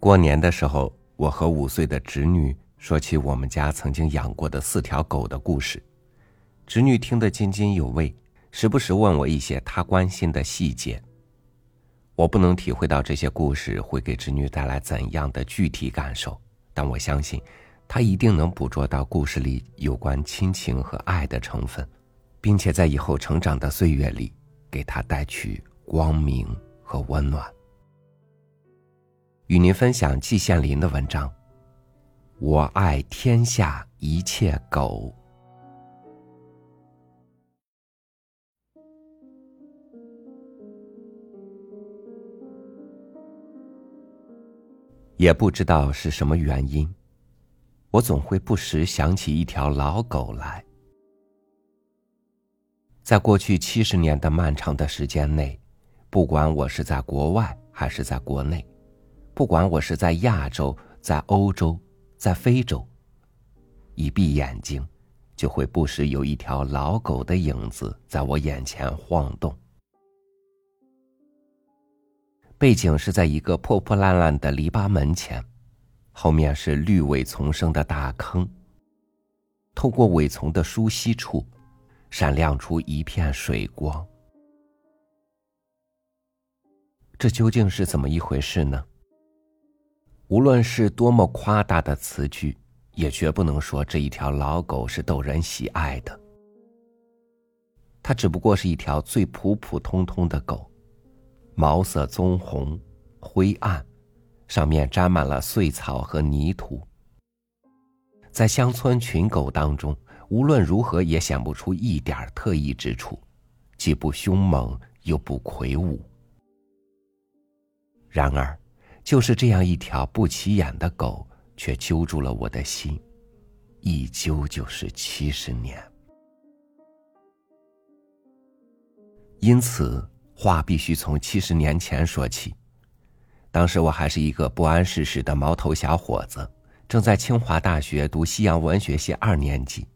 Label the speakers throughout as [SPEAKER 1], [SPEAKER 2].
[SPEAKER 1] 过年的时候，我和五岁的侄女说起我们家曾经养过的四条狗的故事，侄女听得津津有味，时不时问我一些她关心的细节。我不能体会到这些故事会给侄女带来怎样的具体感受，但我相信，她一定能捕捉到故事里有关亲情和爱的成分，并且在以后成长的岁月里，给她带去光明和温暖。与您分享季羡林的文章。我爱天下一切狗。也不知道是什么原因，我总会不时想起一条老狗来。在过去七十年的漫长的时间内，不管我是在国外还是在国内。不管我是在亚洲、在欧洲、在非洲，一闭眼睛，就会不时有一条老狗的影子在我眼前晃动。背景是在一个破破烂烂的篱笆门前，后面是绿尾丛生的大坑。透过苇丛的疏稀处，闪亮出一片水光。这究竟是怎么一回事呢？无论是多么夸大的词句，也绝不能说这一条老狗是逗人喜爱的。它只不过是一条最普普通通的狗，毛色棕红、灰暗，上面沾满了碎草和泥土。在乡村群狗当中，无论如何也显不出一点特异之处，既不凶猛又不魁梧。然而。就是这样一条不起眼的狗，却揪住了我的心，一揪就是七十年。因此，话必须从七十年前说起。当时我还是一个不谙世事的毛头小伙子，正在清华大学读西洋文学系二年级。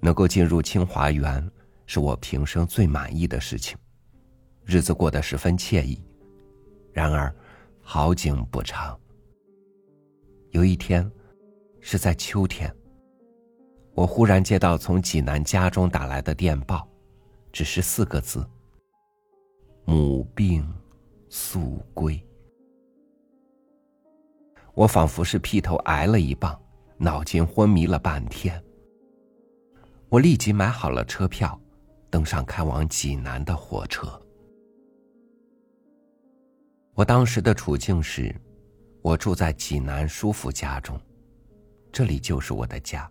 [SPEAKER 1] 能够进入清华园，是我平生最满意的事情，日子过得十分惬意。然而，好景不长。有一天，是在秋天，我忽然接到从济南家中打来的电报，只是四个字：“母病，速归。”我仿佛是劈头挨了一棒，脑筋昏迷了半天。我立即买好了车票，登上开往济南的火车。我当时的处境是，我住在济南叔父家中，这里就是我的家。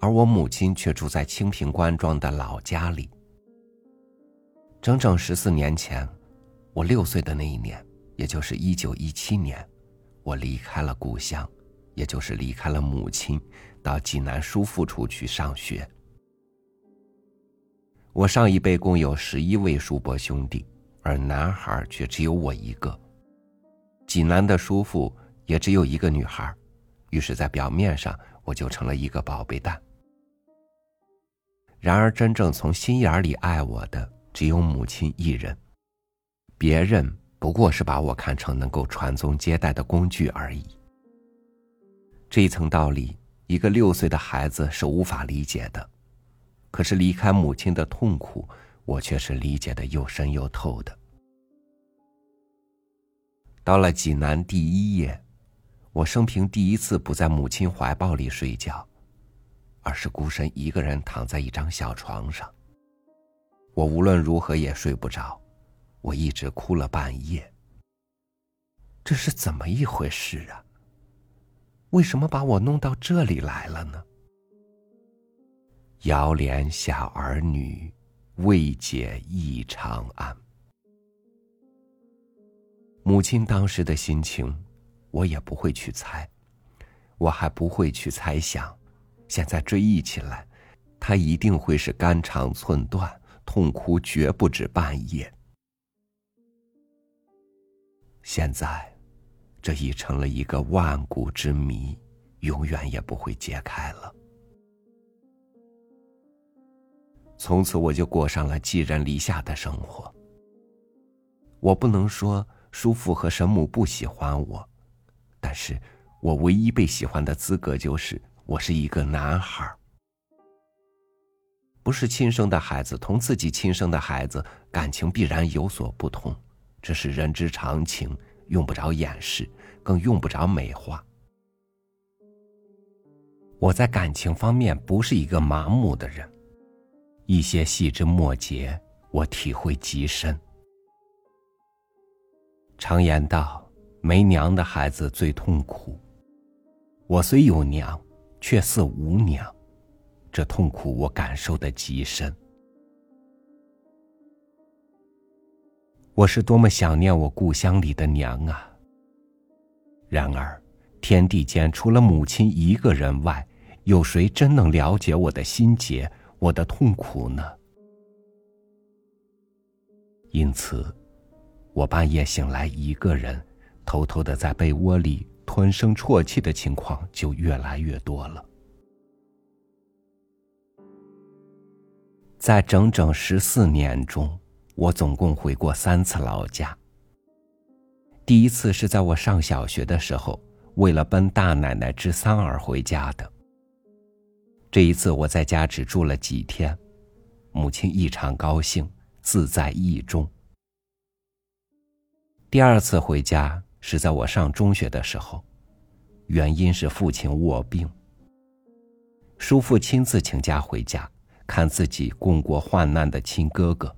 [SPEAKER 1] 而我母亲却住在清平关庄的老家里。整整十四年前，我六岁的那一年，也就是一九一七年，我离开了故乡，也就是离开了母亲，到济南叔父处去上学。我上一辈共有十一位叔伯兄弟。而男孩却只有我一个。济南的叔父也只有一个女孩，于是，在表面上我就成了一个宝贝蛋。然而，真正从心眼里爱我的只有母亲一人，别人不过是把我看成能够传宗接代的工具而已。这一层道理，一个六岁的孩子是无法理解的，可是离开母亲的痛苦。我却是理解的又深又透的。到了济南第一夜，我生平第一次不在母亲怀抱里睡觉，而是孤身一个人躺在一张小床上。我无论如何也睡不着，我一直哭了半夜。这是怎么一回事啊？为什么把我弄到这里来了呢？遥怜小儿女。未解忆长安。母亲当时的心情，我也不会去猜，我还不会去猜想。现在追忆起来，她一定会是肝肠寸断，痛哭绝不止半夜。现在，这已成了一个万古之谜，永远也不会解开了。从此我就过上了寄人篱下的生活。我不能说叔父和神母不喜欢我，但是我唯一被喜欢的资格就是我是一个男孩。不是亲生的孩子同自己亲生的孩子感情必然有所不同，这是人之常情，用不着掩饰，更用不着美化。我在感情方面不是一个麻木的人，一些细枝末节我体会极深。常言道，没娘的孩子最痛苦。我虽有娘，却似无娘。这痛苦我感受的极深，我是多么想念我故乡里的娘啊！然而，天地间除了母亲一个人外，有谁真能了解我的心结、我的痛苦呢？因此，我半夜醒来一个人，偷偷的在被窝里吞声啜泣的情况就越来越多了。在整整十四年中，我总共回过三次老家。第一次是在我上小学的时候，为了奔大奶奶之丧而回家的。这一次我在家只住了几天，母亲异常高兴，自在意中。第二次回家是在我上中学的时候，原因是父亲卧病，叔父亲自请假回家。看自己共过患难的亲哥哥。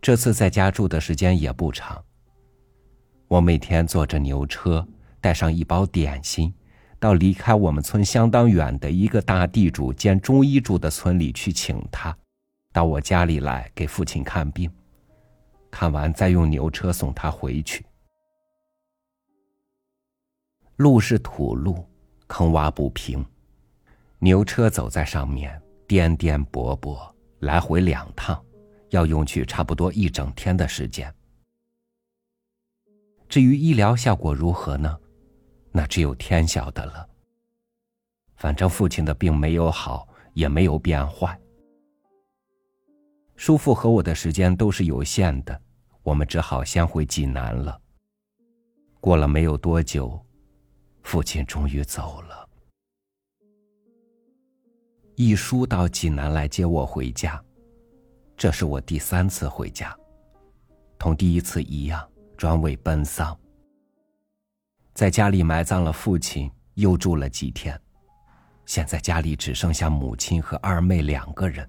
[SPEAKER 1] 这次在家住的时间也不长。我每天坐着牛车，带上一包点心，到离开我们村相当远的一个大地主兼中医住的村里去请他，到我家里来给父亲看病。看完再用牛车送他回去。路是土路，坑洼不平。牛车走在上面，颠颠簸簸，来回两趟，要用去差不多一整天的时间。至于医疗效果如何呢？那只有天晓得了。反正父亲的病没有好，也没有变坏。叔父和我的时间都是有限的，我们只好先回济南了。过了没有多久，父亲终于走了。一叔到济南来接我回家，这是我第三次回家，同第一次一样，专为奔丧。在家里埋葬了父亲，又住了几天，现在家里只剩下母亲和二妹两个人。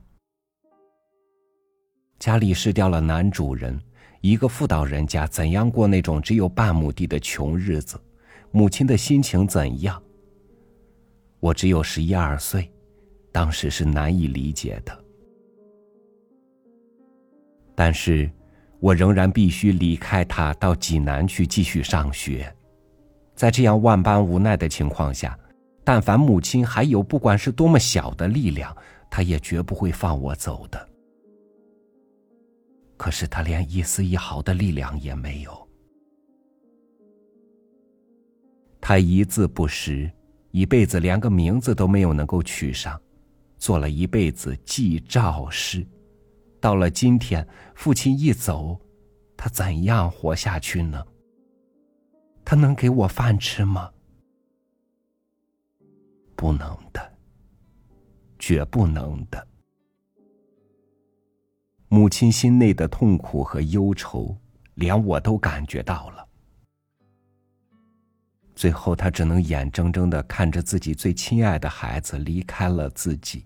[SPEAKER 1] 家里失掉了男主人，一个妇道人家怎样过那种只有半亩地的穷日子？母亲的心情怎样？我只有十一二岁。当时是难以理解的，但是，我仍然必须离开他，到济南去继续上学。在这样万般无奈的情况下，但凡母亲还有不管是多么小的力量，她也绝不会放我走的。可是，他连一丝一毫的力量也没有，他一字不识，一辈子连个名字都没有能够取上。做了一辈子祭赵氏，到了今天，父亲一走，他怎样活下去呢？他能给我饭吃吗？不能的，绝不能的。母亲心内的痛苦和忧愁，连我都感觉到了。最后，他只能眼睁睁的看着自己最亲爱的孩子离开了自己。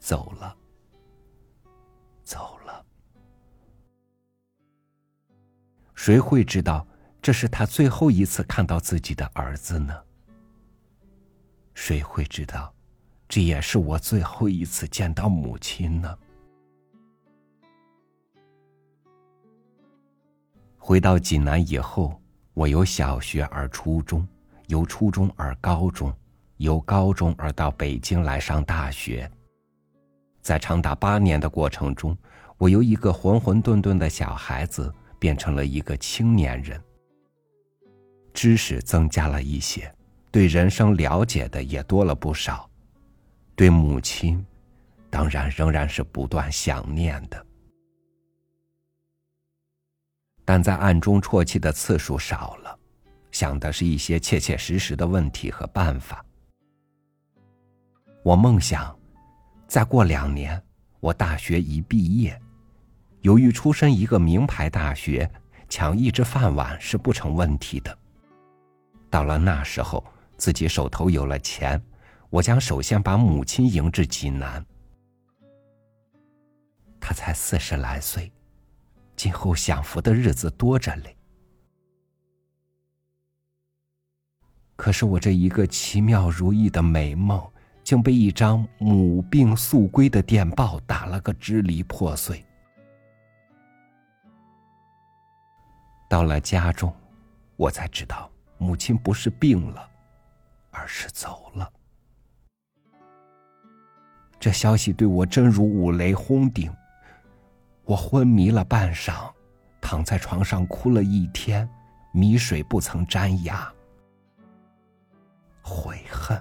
[SPEAKER 1] 走了，走了。谁会知道这是他最后一次看到自己的儿子呢？谁会知道，这也是我最后一次见到母亲呢？回到济南以后，我由小学而初中，由初中而高中，由高中而到北京来上大学。在长达八年的过程中，我由一个混混沌沌的小孩子变成了一个青年人。知识增加了一些，对人生了解的也多了不少，对母亲，当然仍然是不断想念的。但在暗中啜泣的次数少了，想的是一些切切实实的问题和办法。我梦想，再过两年，我大学一毕业，由于出身一个名牌大学，抢一只饭碗是不成问题的。到了那时候，自己手头有了钱，我将首先把母亲迎至济南。她才四十来岁，今后享福的日子多着嘞。可是我这一个奇妙如意的美梦。竟被一张母病速归的电报打了个支离破碎。到了家中，我才知道母亲不是病了，而是走了。这消息对我真如五雷轰顶，我昏迷了半晌，躺在床上哭了一天，米水不曾沾牙，悔恨。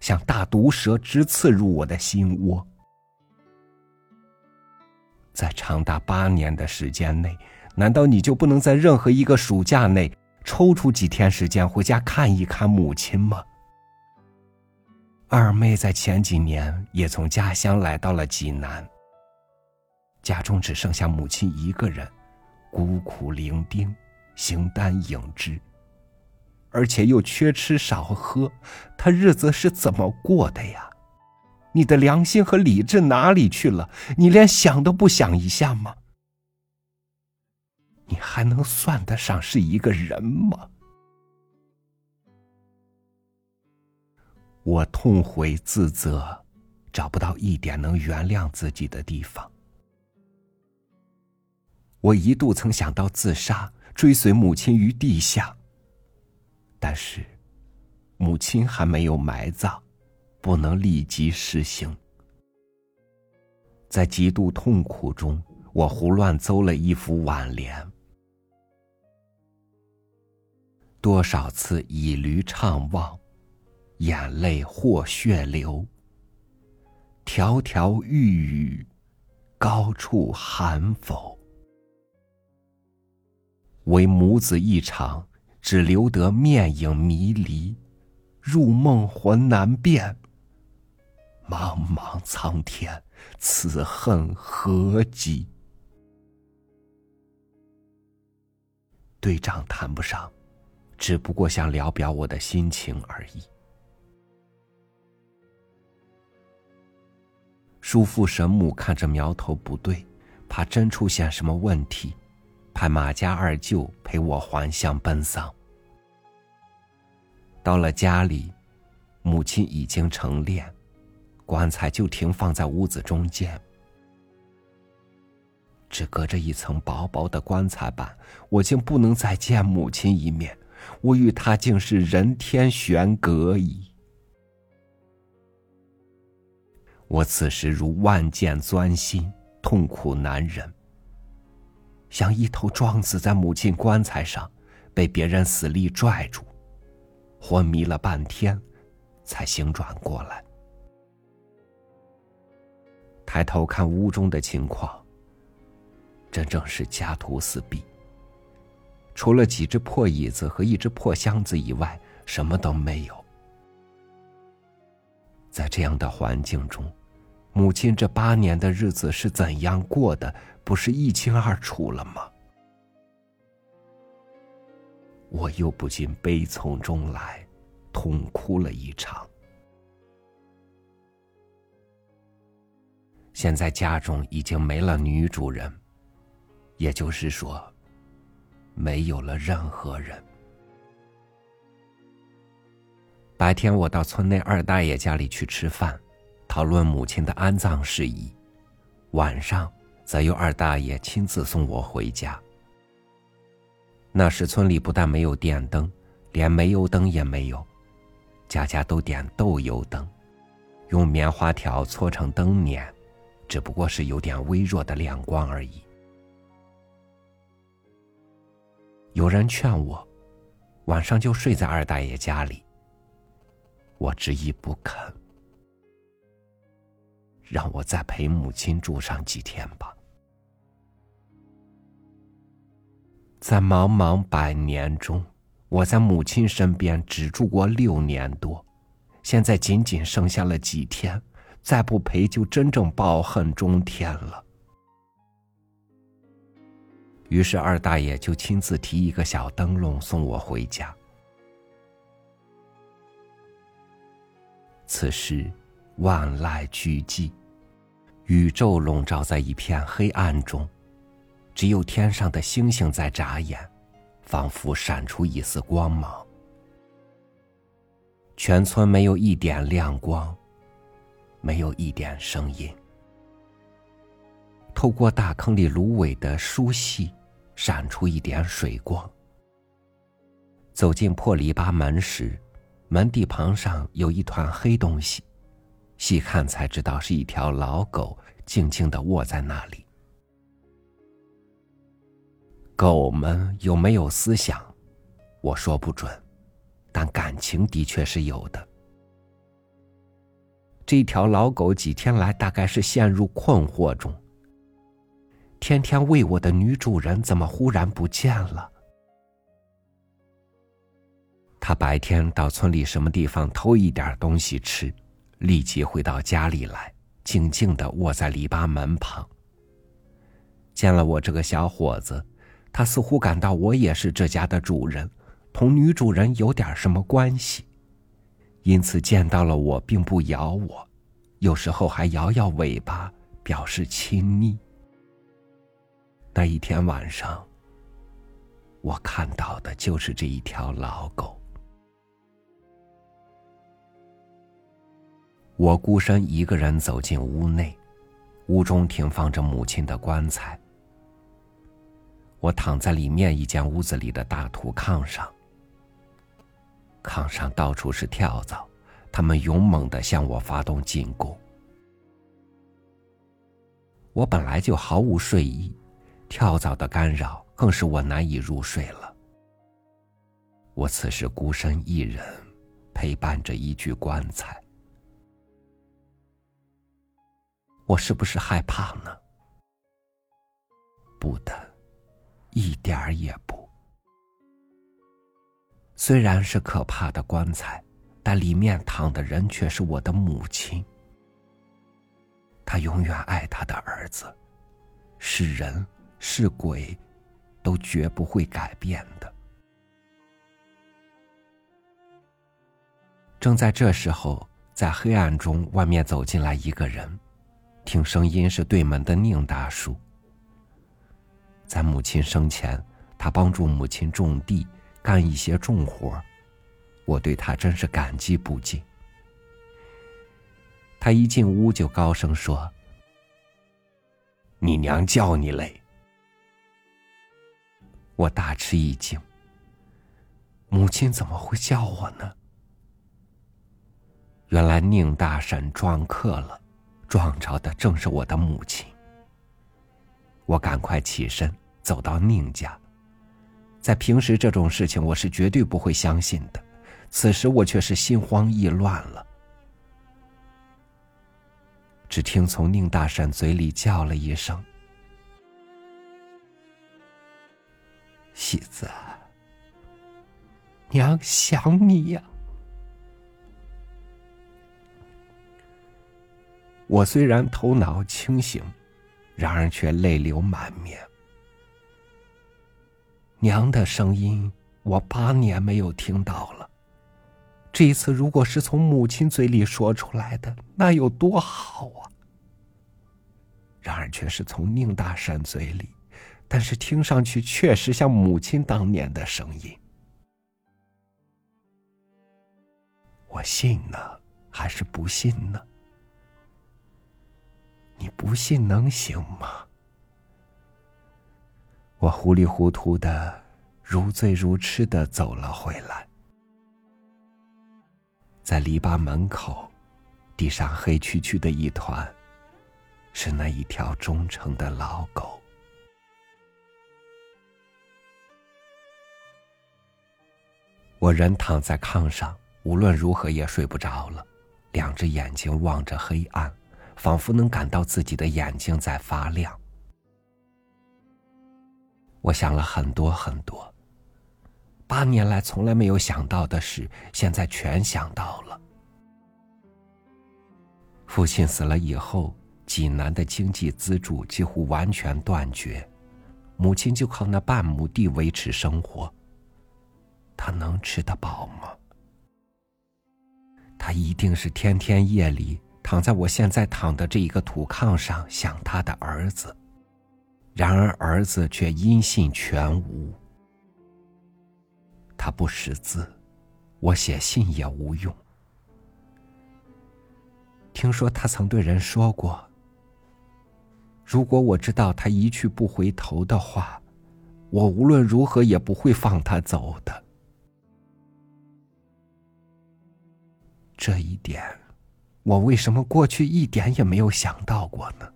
[SPEAKER 1] 像大毒蛇直刺入我的心窝，在长达八年的时间内，难道你就不能在任何一个暑假内抽出几天时间回家看一看母亲吗？二妹在前几年也从家乡来到了济南，家中只剩下母亲一个人，孤苦伶仃，形单影只。而且又缺吃少喝，她日子是怎么过的呀？你的良心和理智哪里去了？你连想都不想一下吗？你还能算得上是一个人吗？我痛悔自责，找不到一点能原谅自己的地方。我一度曾想到自杀，追随母亲于地下。但是，母亲还没有埋葬，不能立即实行。在极度痛苦中，我胡乱诌了一副挽联。多少次倚驴怅望，眼泪或血流。迢迢欲语，高处寒否？唯母子一场。只留得面影迷离，入梦魂难辨。茫茫苍天，此恨何极？对仗谈不上，只不过想聊表我的心情而已。叔父神母看着苗头不对，怕真出现什么问题，派马家二舅陪我还乡奔丧。到了家里，母亲已经成殓，棺材就停放在屋子中间，只隔着一层薄薄的棺材板，我竟不能再见母亲一面，我与他竟是人天悬隔矣。我此时如万箭钻心，痛苦难忍，像一头撞死在母亲棺材上，被别人死力拽住。昏迷了半天，才醒转过来。抬头看屋中的情况，真正是家徒四壁。除了几只破椅子和一只破箱子以外，什么都没有。在这样的环境中，母亲这八年的日子是怎样过的，不是一清二楚了吗？我又不禁悲从中来，痛哭了一场。现在家中已经没了女主人，也就是说，没有了任何人。白天我到村内二大爷家里去吃饭，讨论母亲的安葬事宜；晚上则由二大爷亲自送我回家。那时村里不但没有电灯，连煤油灯也没有，家家都点豆油灯，用棉花条搓成灯捻，只不过是有点微弱的亮光而已。有人劝我，晚上就睡在二大爷家里。我执意不肯，让我再陪母亲住上几天吧。在茫茫百年中，我在母亲身边只住过六年多，现在仅仅剩下了几天，再不陪就真正抱恨中天了。于是二大爷就亲自提一个小灯笼送我回家。此时，万籁俱寂，宇宙笼罩在一片黑暗中，只有天上的星星在眨眼，仿佛闪出一丝光芒。全村没有一点亮光，没有一点声音。透过大坑里芦苇的疏隙，闪出一点水光。走进破篱笆门时。门地旁上有一团黑东西，细看才知道是一条老狗，静静的卧在那里。狗们有没有思想，我说不准，但感情的确是有的。这条老狗几天来大概是陷入困惑中。天天喂我的女主人怎么忽然不见了？他白天到村里什么地方偷一点东西吃，立即回到家里来，静静的卧在篱笆门旁。见了我这个小伙子，他似乎感到我也是这家的主人，同女主人有点什么关系，因此见到了我并不咬我，有时候还摇摇尾巴表示亲昵。那一天晚上，我看到的就是这一条老狗。我孤身一个人走进屋内，屋中停放着母亲的棺材。我躺在里面一间屋子里的大土炕上，炕上到处是跳蚤，它们勇猛的向我发动进攻。我本来就毫无睡意，跳蚤的干扰更是我难以入睡了。我此时孤身一人，陪伴着一具棺材。我是不是害怕呢？不的，一点儿也不。虽然是可怕的棺材，但里面躺的人却是我的母亲。她永远爱她的儿子，是人是鬼，都绝不会改变的。正在这时候，在黑暗中，外面走进来一个人。听声音是对门的宁大叔。在母亲生前，他帮助母亲种地，干一些重活我对他真是感激不尽。他一进屋就高声说：“你娘叫你嘞！”我大吃一惊。母亲怎么会叫我呢？原来宁大婶撞客了。撞着的正是我的母亲。我赶快起身走到宁家。在平时这种事情我是绝对不会相信的，此时我却是心慌意乱了。只听从宁大婶嘴里叫了一声：“喜子，娘想你呀。”我虽然头脑清醒，然而却泪流满面。娘的声音，我八年没有听到了。这一次，如果是从母亲嘴里说出来的，那有多好啊！然而却是从宁大山嘴里，但是听上去确实像母亲当年的声音。我信呢，还是不信呢？你不信能行吗？我糊里糊涂的，如醉如痴的走了回来，在篱笆门口，地上黑黢黢的一团，是那一条忠诚的老狗。我人躺在炕上，无论如何也睡不着了，两只眼睛望着黑暗。仿佛能感到自己的眼睛在发亮。我想了很多很多，八年来从来没有想到的事，现在全想到了。父亲死了以后，济南的经济资助几乎完全断绝，母亲就靠那半亩地维持生活。他能吃得饱吗？他一定是天天夜里躺在我现在躺的这一个土炕上想他的儿子。然而儿子却音信全无。他不识字，我写信也无用。听说他曾对人说过：“如果我知道他一去不回头的话，我无论如何也不会放他走的。”这一点，我为什么过去一点也没有想到过呢？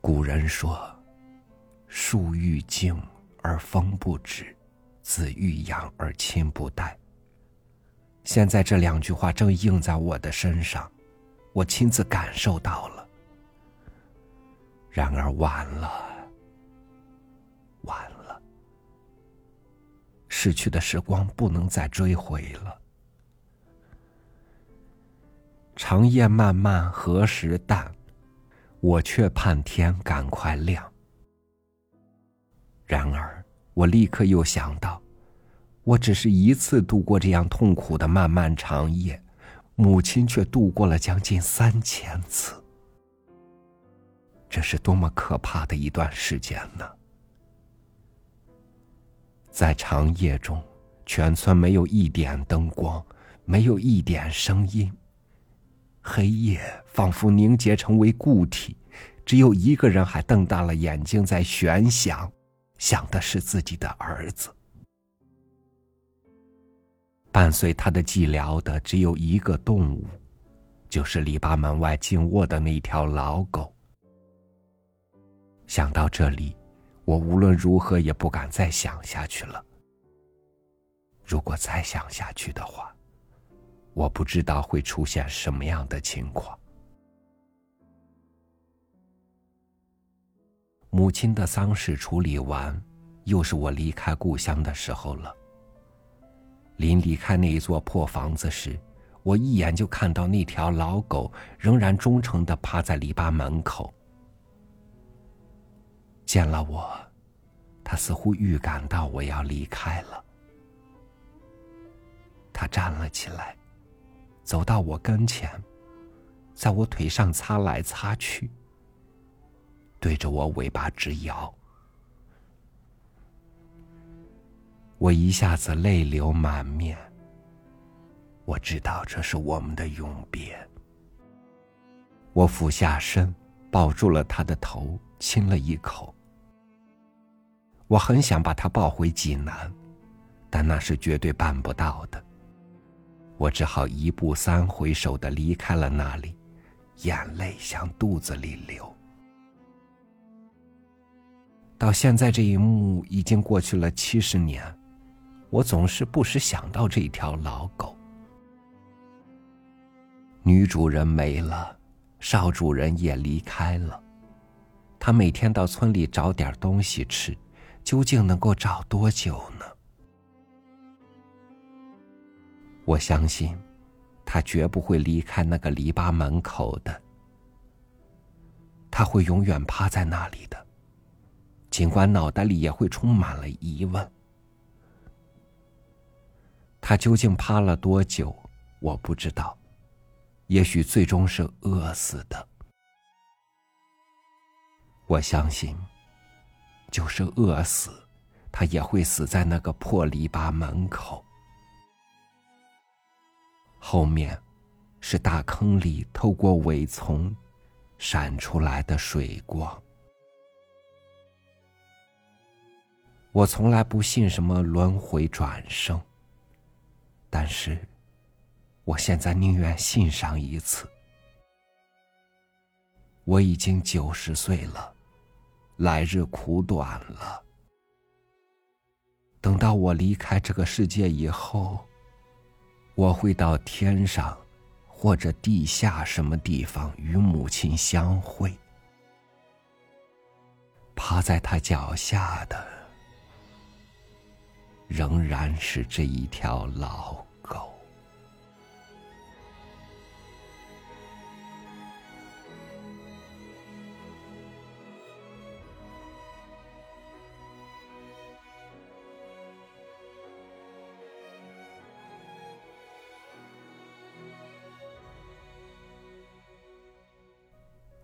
[SPEAKER 1] 古人说：“树欲静而风不止，子欲养而亲不待。”现在这两句话正应在我的身上，我亲自感受到了。然而晚了，逝去的时光不能再追回了。长夜漫漫何时淡？我却盼天赶快亮。然而，我立刻又想到，我只是一次度过这样痛苦的漫漫长夜，母亲却度过了将近三千次。这是多么可怕的一段时间呢！在长夜中，全村没有一点灯光，没有一点声音。黑夜仿佛凝结成为固体，只有一个人还瞪大了眼睛在悬想，想的是自己的儿子。伴随他的寂寥的只有一个动物，就是篱笆门外静卧的那条老狗。想到这里。我无论如何也不敢再想下去了。如果再想下去的话，我不知道会出现什么样的情况。母亲的丧事处理完，又是我离开故乡的时候了。临离开那一座破房子时，我一眼就看到那条老狗仍然忠诚的趴在篱笆门口。见了我，他似乎预感到我要离开了。他站了起来，走到我跟前，在我腿上擦来擦去，对着我尾巴直摇。我一下子泪流满面。我知道这是我们的永别。我俯下身，抱住了他的头，亲了一口。我很想把他抱回济南，但那是绝对办不到的。我只好一步三回首的离开了那里，眼泪向肚子里流。到现在这一幕已经过去了七十年，我总是不时想到这条老狗。女主人没了，少主人也离开了，他每天到村里找点东西吃。究竟能够找多久呢？我相信，他绝不会离开那个篱笆门口的。他会永远趴在那里的，尽管脑袋里也会充满了疑问。他究竟趴了多久？我不知道，也许最终是饿死的。我相信。就是饿死，他也会死在那个破篱笆门口。后面，是大坑里透过苇丛闪出来的水光。我从来不信什么轮回转生，但是，我现在宁愿信上一次。我已经九十岁了。来日苦短了。等到我离开这个世界以后，我会到天上，或者地下什么地方与母亲相会。趴在他脚下的，仍然是这一条老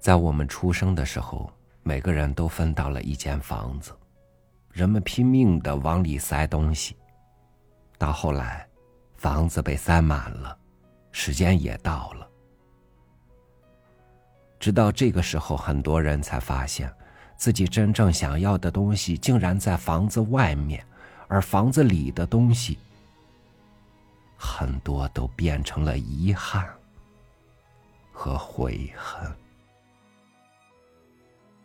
[SPEAKER 1] 在我们出生的时候，每个人都分到了一间房子，人们拼命的往里塞东西。到后来，房子被塞满了，时间也到了。直到这个时候，很多人才发现，自己真正想要的东西竟然在房子外面，而房子里的东西，很多都变成了遗憾和悔恨。